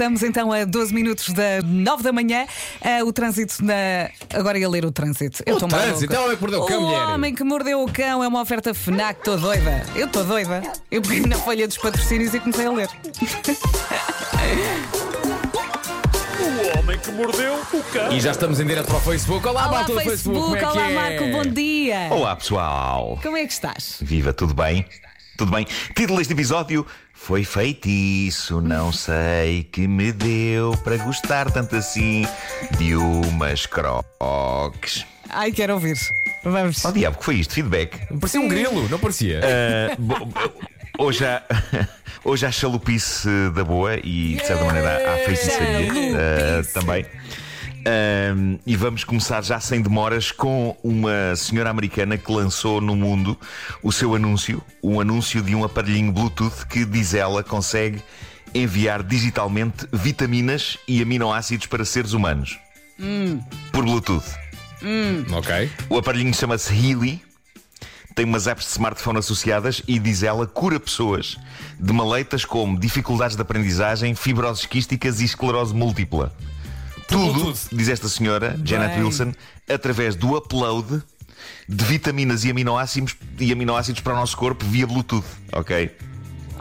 Estamos então a 12 minutos da 9 da manhã. Ah, o trânsito na. Agora ia ler o trânsito. Eu O trânsito, é o homem que mordeu o cão, mulher. homem que mordeu o cão é uma oferta FNAC. Estou doida. Eu estou doida. Eu peguei na folha dos patrocínios e comecei a ler. O homem que mordeu o cão. E já estamos em direto para o Facebook. Olá, Olá, do Facebook. como é que Olá, é? Marco. Bom dia. Olá pessoal, Como é que estás? viva, tudo bem? Tudo bem? Título deste episódio foi feitiço, não sei que me deu para gostar tanto assim de umas croques. Ai, quero ouvir. Vamos. Oh diabo, que foi isto? Feedback? Parecia um grilo, não parecia? Bo- hoje há, hoje há chalupice da boa e de certa maneira há feitiçaria Chalupice. também. Ahm, e vamos começar já sem demoras com uma senhora americana que lançou no mundo o seu anúncio, um anúncio de um aparelhinho Bluetooth que diz ela consegue enviar digitalmente vitaminas e aminoácidos para seres humanos por Bluetooth. ok. O aparelhinho chama-se Healy. Tem umas apps de smartphone associadas e, diz ela, cura pessoas de maleitas como dificuldades de aprendizagem, fibroses quísticas e esclerose múltipla. Tudo, Bluetooth. diz esta senhora, Janet Bem. Wilson, através do upload de vitaminas e aminoácidos, e aminoácidos para o nosso corpo via Bluetooth, ok?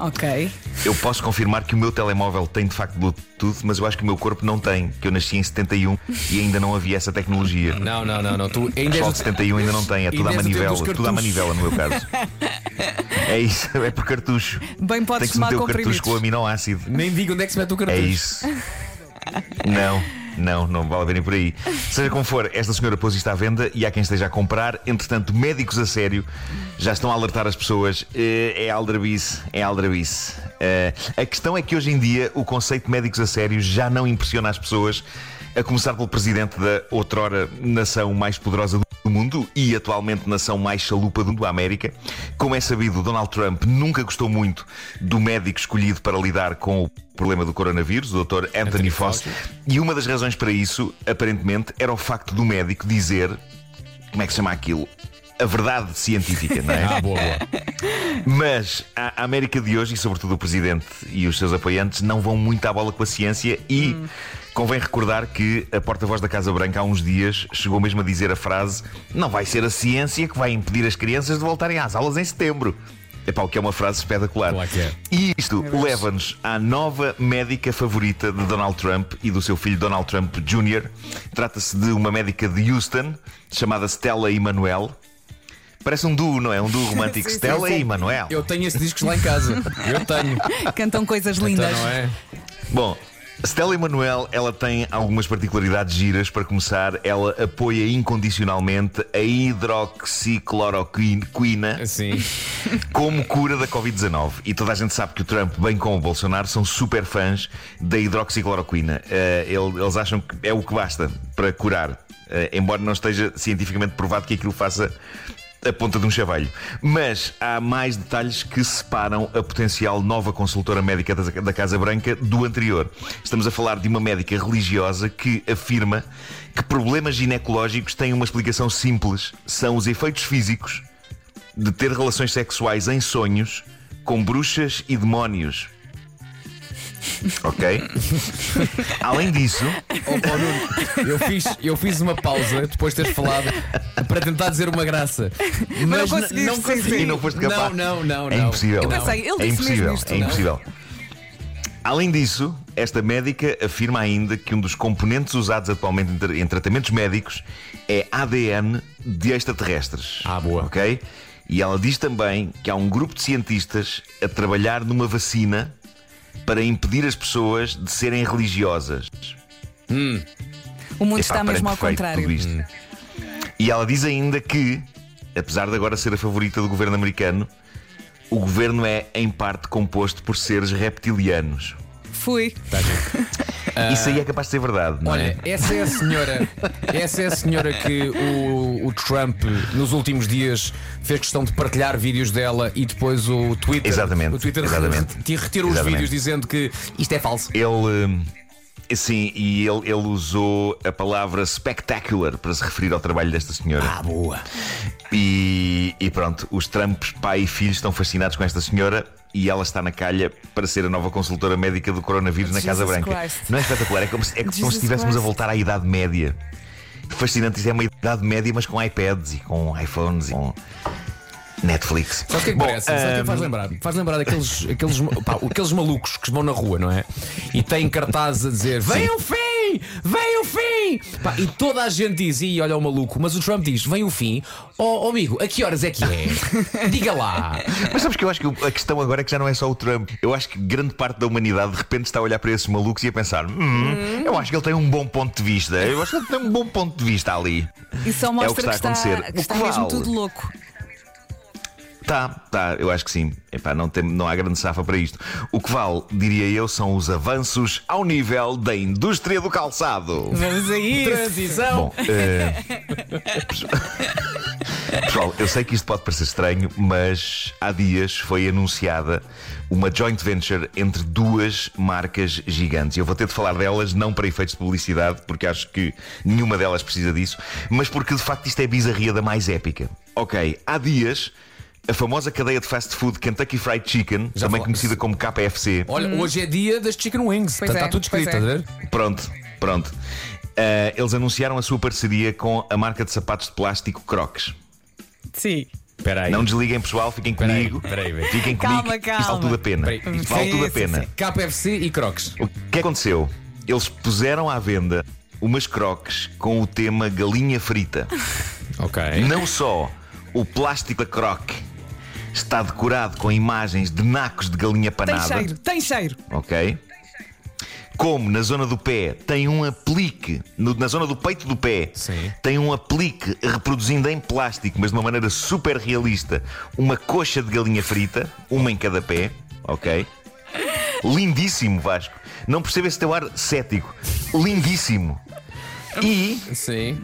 Ok. Eu posso confirmar que o meu telemóvel tem de facto Bluetooth, mas eu acho que o meu corpo não tem, que eu nasci em 71 e ainda não havia essa tecnologia. Não, não, não, não. Tu ainda O és pessoal o de 71 ainda não tem, é tudo à manivela. Tudo à manivela no meu caso. É isso, é por cartucho. Bem, Tem podes que se tomar meter o cartucho com o aminoácido. Nem digo onde é que se mete o É cartucho. isso. Não, não, não vale a verem por aí. Seja como for, esta senhora pôs isto à venda e há quem esteja a comprar. Entretanto, médicos a sério já estão a alertar as pessoas. Eh, É aldrabice, é aldrabice. Eh, A questão é que hoje em dia o conceito de médicos a sério já não impressiona as pessoas. A começar pelo presidente da outrora nação mais poderosa do mundo e atualmente nação mais chalupa do mundo, a América. Como é sabido, Donald Trump nunca gostou muito do médico escolhido para lidar com o problema do coronavírus, o Dr. Anthony, Anthony Fauci. E uma das razões para isso, aparentemente, era o facto do médico dizer como é que se chama aquilo? A verdade científica, não é? Ah, boa, boa. Mas a a América de hoje, e sobretudo o Presidente e os seus apoiantes, não vão muito à bola com a ciência e convém recordar que a porta-voz da Casa Branca há uns dias chegou mesmo a dizer a frase: Não vai ser a ciência que vai impedir as crianças de voltarem às aulas em setembro. Epá, o que é uma frase espetacular. Claro é. E isto leva-nos à nova médica favorita de Donald Trump e do seu filho Donald Trump Jr. Trata-se de uma médica de Houston chamada Stella Emanuel. Parece um duo, não é? Um duo romântico. Sim, sim, Stella sim. e Emanuel. Eu tenho esses discos lá em casa. Eu tenho. Cantam coisas lindas. Então, não é? Bom, Stella Emanuel, ela tem algumas particularidades giras. Para começar, ela apoia incondicionalmente a hidroxicloroquina Assim. como cura da Covid-19. E toda a gente sabe que o Trump, bem como o Bolsonaro, são super fãs da hidroxicloroquina. Eh, ele- eles acham que é o que basta para curar, Eh, embora não esteja cientificamente provado que aquilo faça a ponta de um chavalho. Mas há mais detalhes que separam a potencial nova consultora médica da Casa Branca do anterior. Estamos a falar de uma médica religiosa que afirma que problemas ginecológicos têm uma explicação simples: são os efeitos físicos de ter relações sexuais em sonhos com bruxas e demónios. Ok? Além disso, Oh, Nuno, eu fiz, eu fiz uma pausa depois de teres falado para tentar dizer uma graça. Mas, não não consegui. E não foste capaz? Não, não, não. é impossível. Eu pensei, ele é impossível. isto, é impossível. Além disso, esta médica afirma ainda que um dos componentes usados atualmente em tratamentos médicos é ADN de extraterrestres. Ah, boa. Ok? E ela diz também que há um grupo de cientistas a trabalhar numa vacina para impedir as pessoas de serem religiosas. O mundo Epá, está mesmo ao contrário. tudo isto. E ela diz ainda que, apesar de agora ser a favorita do governo americano, o governo é, em parte, composto por seres reptilianos. Fui. Isso aí é capaz de ser verdade, não Olha, é? essa é a senhora, essa é a senhora que o, o Trump nos últimos dias fez questão de partilhar vídeos dela e depois o Twitter, Exatamente, o Twitter exatamente. re- retirou os Exatamente. vídeos dizendo que isto é falso. Ele. hum, Sim, e ele, ele usou a palavra spectacular para se referir ao trabalho desta senhora. Ah, boa. E, e pronto, os Trumps, pai e filho, estão fascinados com esta senhora. E ela está na calha para ser a nova consultora médica do coronavírus na Casa Jesus Branca. Christ. Não é espetacular? É como se, é como se Jesus estivéssemos a voltar à Idade Média. Fascinante, isso é uma Idade Média, mas com iPads e com iPhones e com Netflix. Sabe o que é que Bom, parece? Sabe o que é que faz lembrar? Faz lembrar daqueles aqueles, pá, aqueles malucos que vão na rua, não é? E têm cartazes a dizer: Vem Sim. Fim! Vem o fim! Pá, e toda a gente diz: Ih, olha o maluco, mas o Trump diz: Vem o fim. Ó oh, amigo, a que horas é que é? Diga lá. Mas sabes que eu acho que a questão agora é que já não é só o Trump. Eu acho que grande parte da humanidade de repente está a olhar para esses malucos e a pensar: hum, eu acho que ele tem um bom ponto de vista. Eu acho que ele tem um bom ponto de vista ali. E só É o mostra que que está a está, acontecer. que O está que mesmo tudo louco. Tá, tá, eu acho que sim. Epá, não, tem, não há grande safa para isto. O que vale, diria eu, são os avanços ao nível da indústria do calçado. Vamos aí. Transição. Bom, eh, pessoal, eu sei que isto pode parecer estranho, mas há dias foi anunciada uma joint venture entre duas marcas gigantes. Eu vou ter de falar delas não para efeitos de publicidade, porque acho que nenhuma delas precisa disso, mas porque de facto isto é bizarria da mais épica. Ok, há dias. A famosa cadeia de fast food Kentucky Fried Chicken, Já também conhecida como KFC, Olha, hoje é dia das Chicken Wings. Pois Está é, tudo escrito, é. estás a ver? Pronto, pronto. Eh, eles anunciaram a sua parceria com a marca de sapatos de plástico Crocs. Sim. Espera aí. Não desliguem, pessoal, fiquem Peraí, comigo. peraí, peraí. Fiquem Calma, comigo. calma. Isto vale tudo a pena. Peraí. Isto vale Sim, tudo a sim, pena. sim. KFC e Crocs. O que aconteceu? Eles puseram à venda umas Crocs com o tema galinha frita. Ok. Não só o plástico da Croc está decorado com imagens de nacos de galinha Tem panada. cheiro, tem cheiro. ok? Como na zona do pé tem um aplique, no- na zona do peito do pé, Sim. tem um aplique reproduzindo em plástico, mas de uma maneira super realista, uma coxa de galinha frita, uma em cada pé, ok? Lindíssimo, Vasco. Não percebo esse teu ar cético. Lindíssimo. E Sim.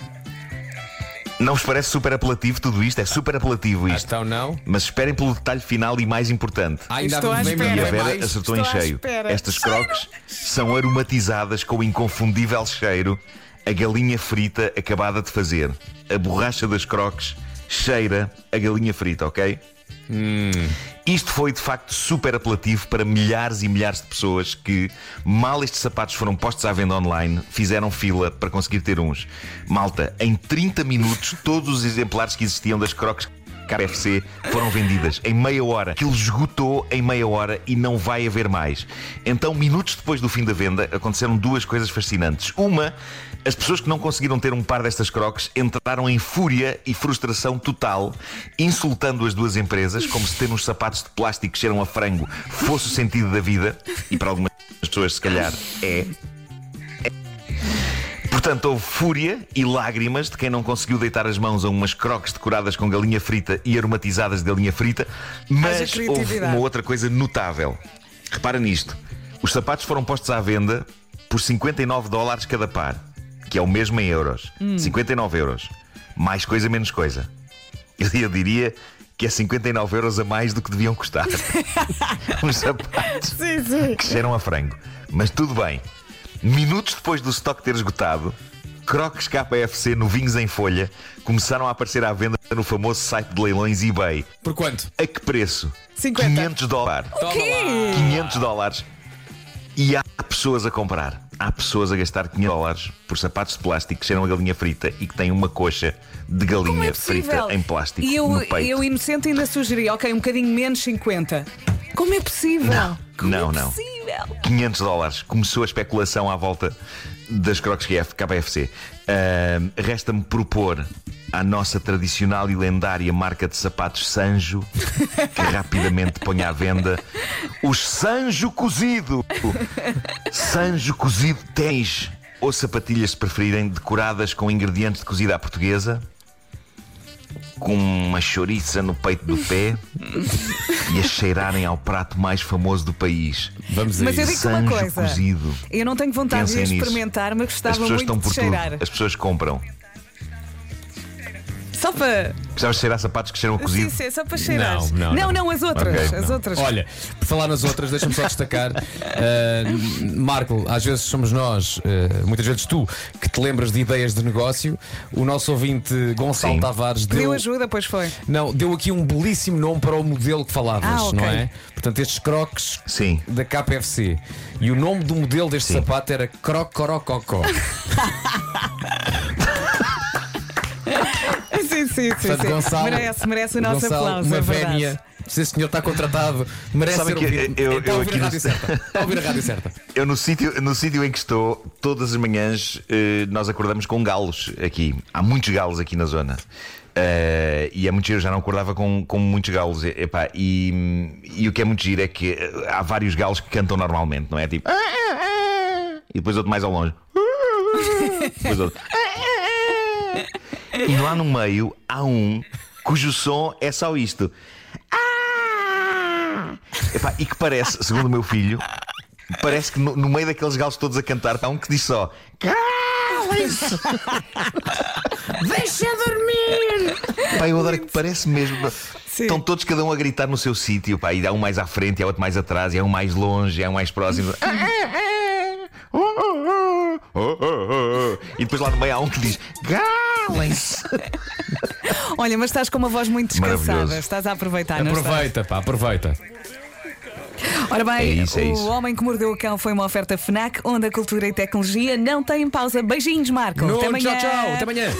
Não vos parece super apelativo tudo isto? É super apelativo isto. Então não. Mas esperem pelo detalhe final e mais importante. Ah, ainda Estou à vem espera. E a Vera mais. acertou Estou em à cheio. espera. Estas crocs são aromatizadas com o inconfundível cheiro a galinha frita acabada de fazer. A borracha das crocs cheira a galinha frita, ok? Isto foi de facto super apelativo para milhares e milhares de pessoas que, mal estes sapatos foram postos à venda online, fizeram fila para conseguir ter uns. Malta, em 30 minutos, todos os exemplares que existiam das crocs KFC foram vendidas em meia hora. Aquilo esgotou em meia hora e não vai haver mais. Então, minutos depois do fim da venda, aconteceram duas coisas fascinantes. Uma, as pessoas que não conseguiram ter um par destas crocs entraram em fúria e frustração total, insultando as duas empresas, como se ter uns sapatos de plástico que cheiram a frango fosse o sentido da vida, e para algumas pessoas, se calhar, é. Portanto, houve fúria e lágrimas de quem não conseguiu deitar as mãos a umas croques decoradas com galinha frita e aromatizadas de galinha frita, mas houve uma outra coisa notável. Repara nisto: os sapatos foram postos à venda por 59 dólares cada par, que é o mesmo em euros. 59 euros. Mais coisa, menos coisa. Eu, eu diria que é 59 euros a mais do que deviam custar. Uns sapatos Sim, sim. que cheiram a frango. Mas tudo bem. Minutos depois do estoque ter esgotado, Crocs KFC novinhos em folha começaram a aparecer à venda no famoso site de leilões eBay. Por quanto? A que preço? 50. 500 dólares. Toma quê? lá. 500 dólares. E há pessoas a comprar. Há pessoas a gastar 500 dólares por sapatos de plástico que cheiram a galinha frita e que têm uma coxa de Como galinha é frita em plástico E eu, no peito. eu inocente, ainda sugeri, ok, um bocadinho menos 50. Como é possível? Não, Como não, é não. possível? 500 dólares. Começou a especulação à volta das Crocs KF, KFC. Ahm, Resta-me propor à nossa tradicional e lendária marca de sapatos Sanjo que rapidamente ponha à venda os Sanjo Cozido. Sanjo Cozido ténis ou sapatilhas, se preferirem, decoradas com ingredientes de cozida à portuguesa. Com uma chouriça no peito do pé e a cheirarem ao prato mais famoso do país. Vamos a Mas eu isso. uma Sanjo coisa. cozido. Eu não tenho vontade Pensem de nisso. experimentar, mas As gostava pessoas estão muito por de cheirar. tudo. As pessoas compram. Só para. Gostavas de cheirar sapatos que cheiram a Sim, cozido? sim, só para cheirar. Não, não, não, não. as outras. Ok, as não. outras. Olha, por falar nas outras, deixa-me só destacar. uh, Marco, às vezes somos nós, uh, muitas vezes tu, que te lembras de ideias de negócio. O nosso ouvinte Gonçalo Sim. Tavares Pediu deu, ajuda, pois foi. não, deu aqui um belíssimo nome para o modelo que falavas, Ah, ok. não é? Portanto, estes crocs Sim. da KFC. E o nome do modelo deste Sim. sapato era Crocorococó. Sim, sim, sim. Portanto, sim. Gonçalo, merece, merece o nosso Gonçalo, aplauso. Uma é verdade. vénia. Se esse senhor está contratado, merece Sabem ser que ouvido. eu- eu- Está a eu ouvir aqui no- rádio certa. Está a ouvir a rádio certa. Eu no sítio, no sítio em que estou, todas as manhãs eh, nós acordamos com galos aqui. Há muitos galos aqui na zona. Eh, e é muito giro, eu já não acordava com, com muitos galos. E, epá, e, e o que é muito giro é que eh, há vários galos que cantam normalmente, não é? Tipo. E depois outro mais ao longe. Depois outro. E lá no meio há um cujo som é só isto. Epá, e que parece, segundo o meu filho, parece que no, no meio daqueles galos todos a cantar há um que diz só Calem-se! Deixa dormir! Pá, eu adoro que parece mesmo. Sim. Estão todos cada um a gritar no seu sítio, pá, e há um mais à frente, e há outro mais atrás, e há um mais longe, e há um mais próximo. E depois lá no meio há um que diz Calem-se! Olha, mas estás com uma voz muito descansada. Maravilhoso. Estás a aproveitar, não estás? Aproveita, pá, aproveita. Ora bem, É isso, é o isso. Homem que Mordeu o Cão foi uma oferta FNAC, onde a cultura e tecnologia não têm pausa. Beijinhos, Marco. No, Até amanhã. tchau, tchau. Até amanhã.